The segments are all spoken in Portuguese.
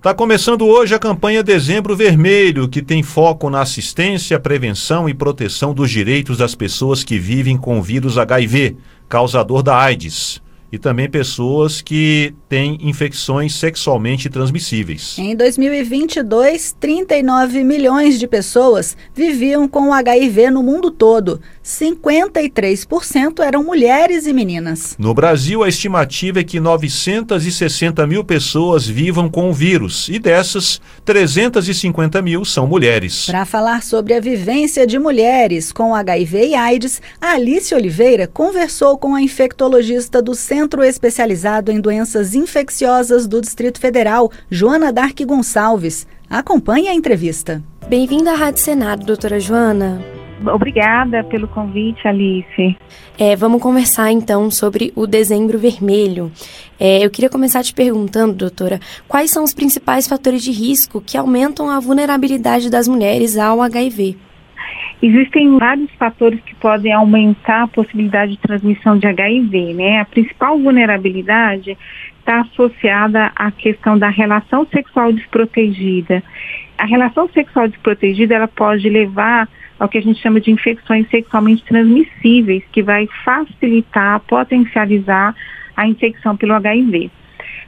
Está começando hoje a campanha Dezembro Vermelho, que tem foco na assistência, prevenção e proteção dos direitos das pessoas que vivem com o vírus HIV, causador da AIDS e também pessoas que têm infecções sexualmente transmissíveis. Em 2022, 39 milhões de pessoas viviam com HIV no mundo todo. 53% eram mulheres e meninas. No Brasil, a estimativa é que 960 mil pessoas vivam com o vírus e dessas, 350 mil são mulheres. Para falar sobre a vivência de mulheres com HIV e AIDS, a Alice Oliveira conversou com a infectologista do Centro Centro Especializado em Doenças Infecciosas do Distrito Federal, Joana Dark Gonçalves. Acompanhe a entrevista. Bem-vinda à Rádio Senado, doutora Joana. Obrigada pelo convite, Alice. É, vamos conversar então sobre o dezembro vermelho. É, eu queria começar te perguntando, doutora, quais são os principais fatores de risco que aumentam a vulnerabilidade das mulheres ao HIV? Existem vários fatores que podem aumentar a possibilidade de transmissão de HIV, né? A principal vulnerabilidade está associada à questão da relação sexual desprotegida. A relação sexual desprotegida, ela pode levar ao que a gente chama de infecções sexualmente transmissíveis, que vai facilitar, potencializar a infecção pelo HIV.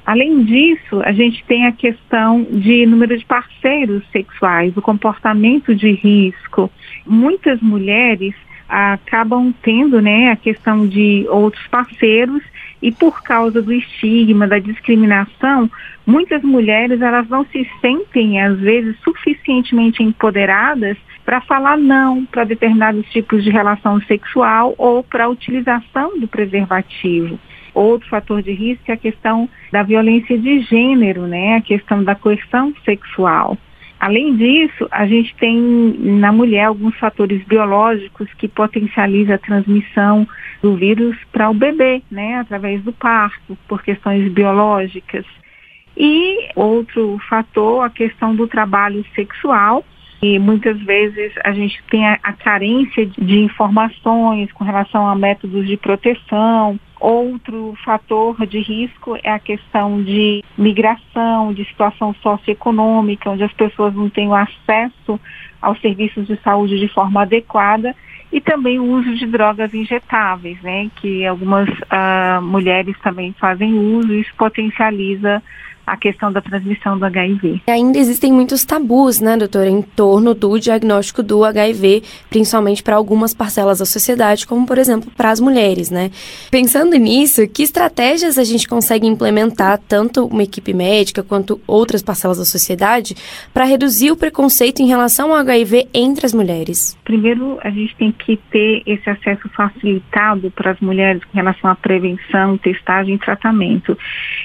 Além disso, a gente tem a questão de número de parceiros sexuais, o comportamento de risco. Muitas mulheres acabam tendo né, a questão de outros parceiros e por causa do estigma, da discriminação, muitas mulheres elas não se sentem às vezes suficientemente empoderadas para falar não para determinados tipos de relação sexual ou para a utilização do preservativo. Outro fator de risco é a questão da violência de gênero, né? A questão da coerção sexual. Além disso, a gente tem na mulher alguns fatores biológicos que potencializam a transmissão do vírus para o bebê, né, através do parto, por questões biológicas. E outro fator, a questão do trabalho sexual, e muitas vezes a gente tem a, a carência de, de informações com relação a métodos de proteção, Outro fator de risco é a questão de migração, de situação socioeconômica, onde as pessoas não têm acesso aos serviços de saúde de forma adequada e também o uso de drogas injetáveis, né, que algumas uh, mulheres também fazem uso e isso potencializa a questão da transmissão do HIV. Ainda existem muitos tabus, né, doutora, em torno do diagnóstico do HIV, principalmente para algumas parcelas da sociedade, como por exemplo para as mulheres, né? Pensando nisso, que estratégias a gente consegue implementar, tanto uma equipe médica quanto outras parcelas da sociedade, para reduzir o preconceito em relação ao HIV entre as mulheres? Primeiro, a gente tem que ter esse acesso facilitado para as mulheres com relação à prevenção, testagem e tratamento.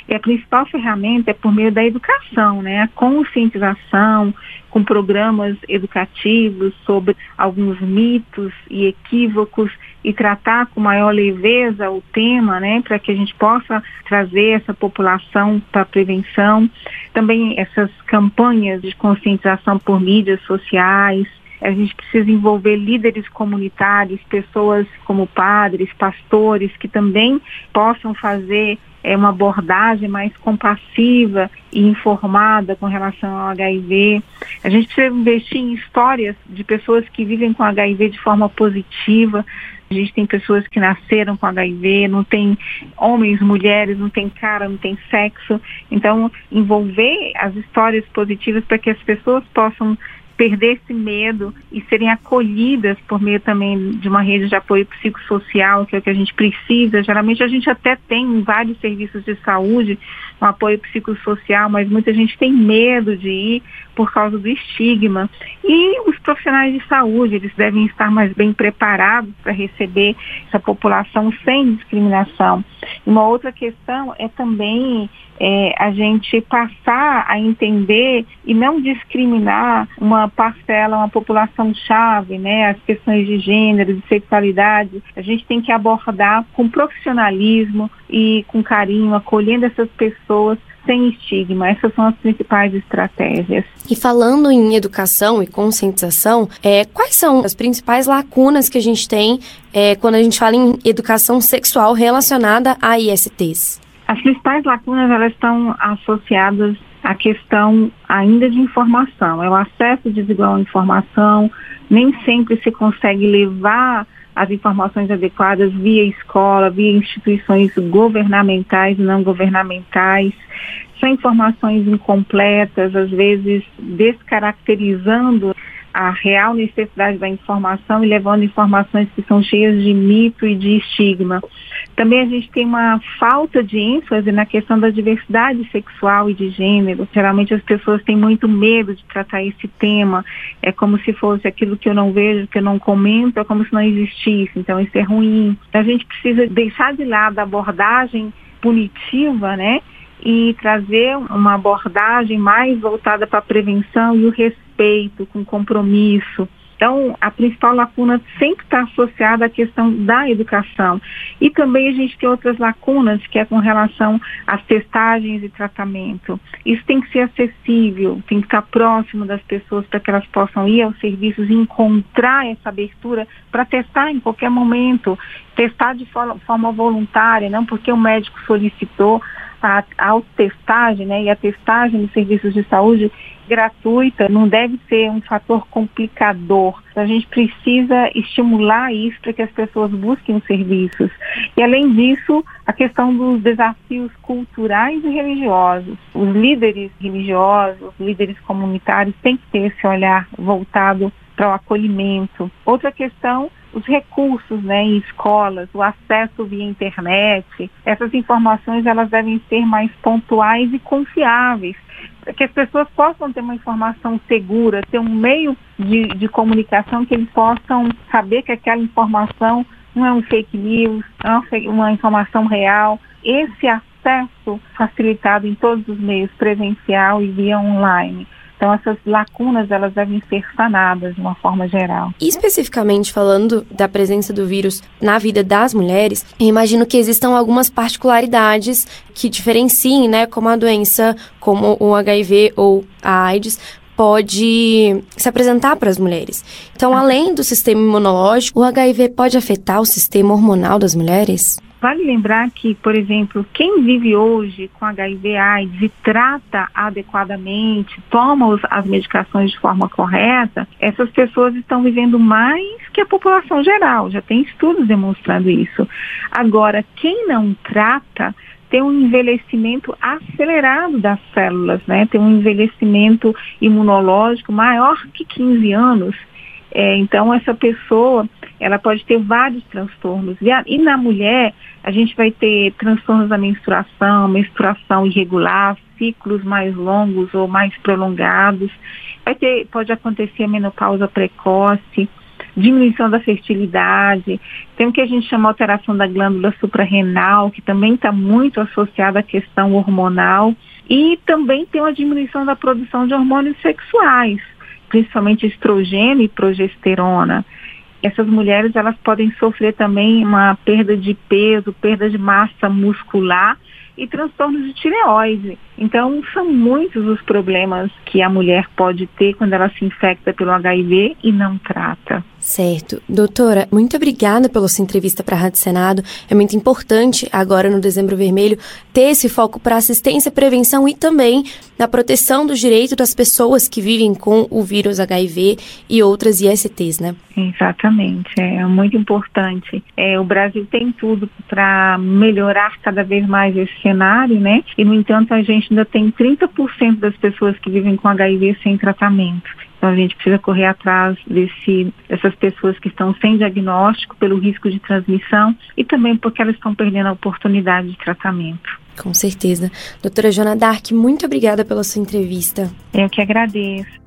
E a principal ferramenta é por meio da educação, né? A conscientização, com programas educativos sobre alguns mitos e equívocos e tratar com maior leveza o tema, né, para que a gente possa trazer essa população para a prevenção. Também essas campanhas de conscientização por mídias sociais, a gente precisa envolver líderes comunitários, pessoas como padres, pastores, que também possam fazer é, uma abordagem mais compassiva e informada com relação ao HIV. A gente precisa investir em histórias de pessoas que vivem com HIV de forma positiva. A gente tem pessoas que nasceram com HIV, não tem homens, mulheres, não tem cara, não tem sexo. Então, envolver as histórias positivas para que as pessoas possam perder esse medo e serem acolhidas por meio também de uma rede de apoio psicossocial, que é o que a gente precisa. Geralmente a gente até tem vários serviços de saúde, um apoio psicossocial, mas muita gente tem medo de ir por causa do estigma. E os profissionais de saúde, eles devem estar mais bem preparados para receber essa população sem discriminação. Uma outra questão é também é, a gente passar a entender e não discriminar uma parcela, uma população chave, né, as questões de gênero, de sexualidade, a gente tem que abordar com profissionalismo e com carinho, acolhendo essas pessoas sem estigma. Essas são as principais estratégias. E falando em educação e conscientização, é, quais são as principais lacunas que a gente tem é, quando a gente fala em educação sexual relacionada a ISTs? As principais lacunas elas estão associadas a questão ainda de informação, é o acesso desigual à informação, nem sempre se consegue levar as informações adequadas via escola, via instituições governamentais e não governamentais. São informações incompletas, às vezes descaracterizando a real necessidade da informação e levando informações que são cheias de mito e de estigma. Também a gente tem uma falta de ênfase na questão da diversidade sexual e de gênero. Geralmente as pessoas têm muito medo de tratar esse tema. É como se fosse aquilo que eu não vejo, que eu não comento, é como se não existisse. Então isso é ruim. A gente precisa deixar de lado a abordagem punitiva, né? e trazer uma abordagem mais voltada para a prevenção e o respeito, com compromisso. Então, a principal lacuna sempre está associada à questão da educação. E também a gente tem outras lacunas, que é com relação às testagens e tratamento. Isso tem que ser acessível, tem que estar próximo das pessoas para que elas possam ir aos serviços e encontrar essa abertura para testar em qualquer momento, testar de forma, forma voluntária, não porque o médico solicitou, a autotestagem né, e a testagem dos serviços de saúde gratuita não deve ser um fator complicador. A gente precisa estimular isso para que as pessoas busquem os serviços. E além disso, a questão dos desafios culturais e religiosos. Os líderes religiosos, os líderes comunitários têm que ter esse olhar voltado para o acolhimento. Outra questão os recursos né, em escolas, o acesso via internet, essas informações elas devem ser mais pontuais e confiáveis, para que as pessoas possam ter uma informação segura, ter um meio de, de comunicação que eles possam saber que aquela informação não é um fake news, é uma informação real. Esse acesso facilitado em todos os meios, presencial e via online. Então essas lacunas elas devem ser sanadas de uma forma geral. E especificamente falando da presença do vírus na vida das mulheres, imagino que existam algumas particularidades que diferenciem, né, como a doença, como o HIV ou a AIDS pode se apresentar para as mulheres. Então, além do sistema imunológico, o HIV pode afetar o sistema hormonal das mulheres? Vale lembrar que, por exemplo, quem vive hoje com HIV AIDS e trata adequadamente, toma as medicações de forma correta, essas pessoas estão vivendo mais que a população geral. Já tem estudos demonstrando isso. Agora, quem não trata tem um envelhecimento acelerado das células, né? Tem um envelhecimento imunológico maior que 15 anos. É, então, essa pessoa ela pode ter vários transtornos. E, a, e, na mulher, a gente vai ter transtornos da menstruação, menstruação irregular, ciclos mais longos ou mais prolongados. Vai ter, pode acontecer a menopausa precoce, diminuição da fertilidade, tem o que a gente chama alteração da glândula suprarrenal, que também está muito associada à questão hormonal, e também tem uma diminuição da produção de hormônios sexuais, principalmente estrogênio e progesterona essas mulheres elas podem sofrer também uma perda de peso, perda de massa muscular e transtornos de tireoide. Então, são muitos os problemas que a mulher pode ter quando ela se infecta pelo HIV e não trata. Certo. Doutora, muito obrigada pela sua entrevista para a Rádio Senado. É muito importante, agora no Dezembro Vermelho, ter esse foco para assistência, prevenção e também na proteção dos direitos das pessoas que vivem com o vírus HIV e outras ISTs, né? Exatamente. É muito importante. É, o Brasil tem tudo para melhorar cada vez mais esse cenário, né? E, no entanto, a gente ainda tem 30% das pessoas que vivem com HIV sem tratamento. Então a gente precisa correr atrás desse, dessas pessoas que estão sem diagnóstico pelo risco de transmissão e também porque elas estão perdendo a oportunidade de tratamento. Com certeza. Doutora Jona Dark, muito obrigada pela sua entrevista. Eu que agradeço.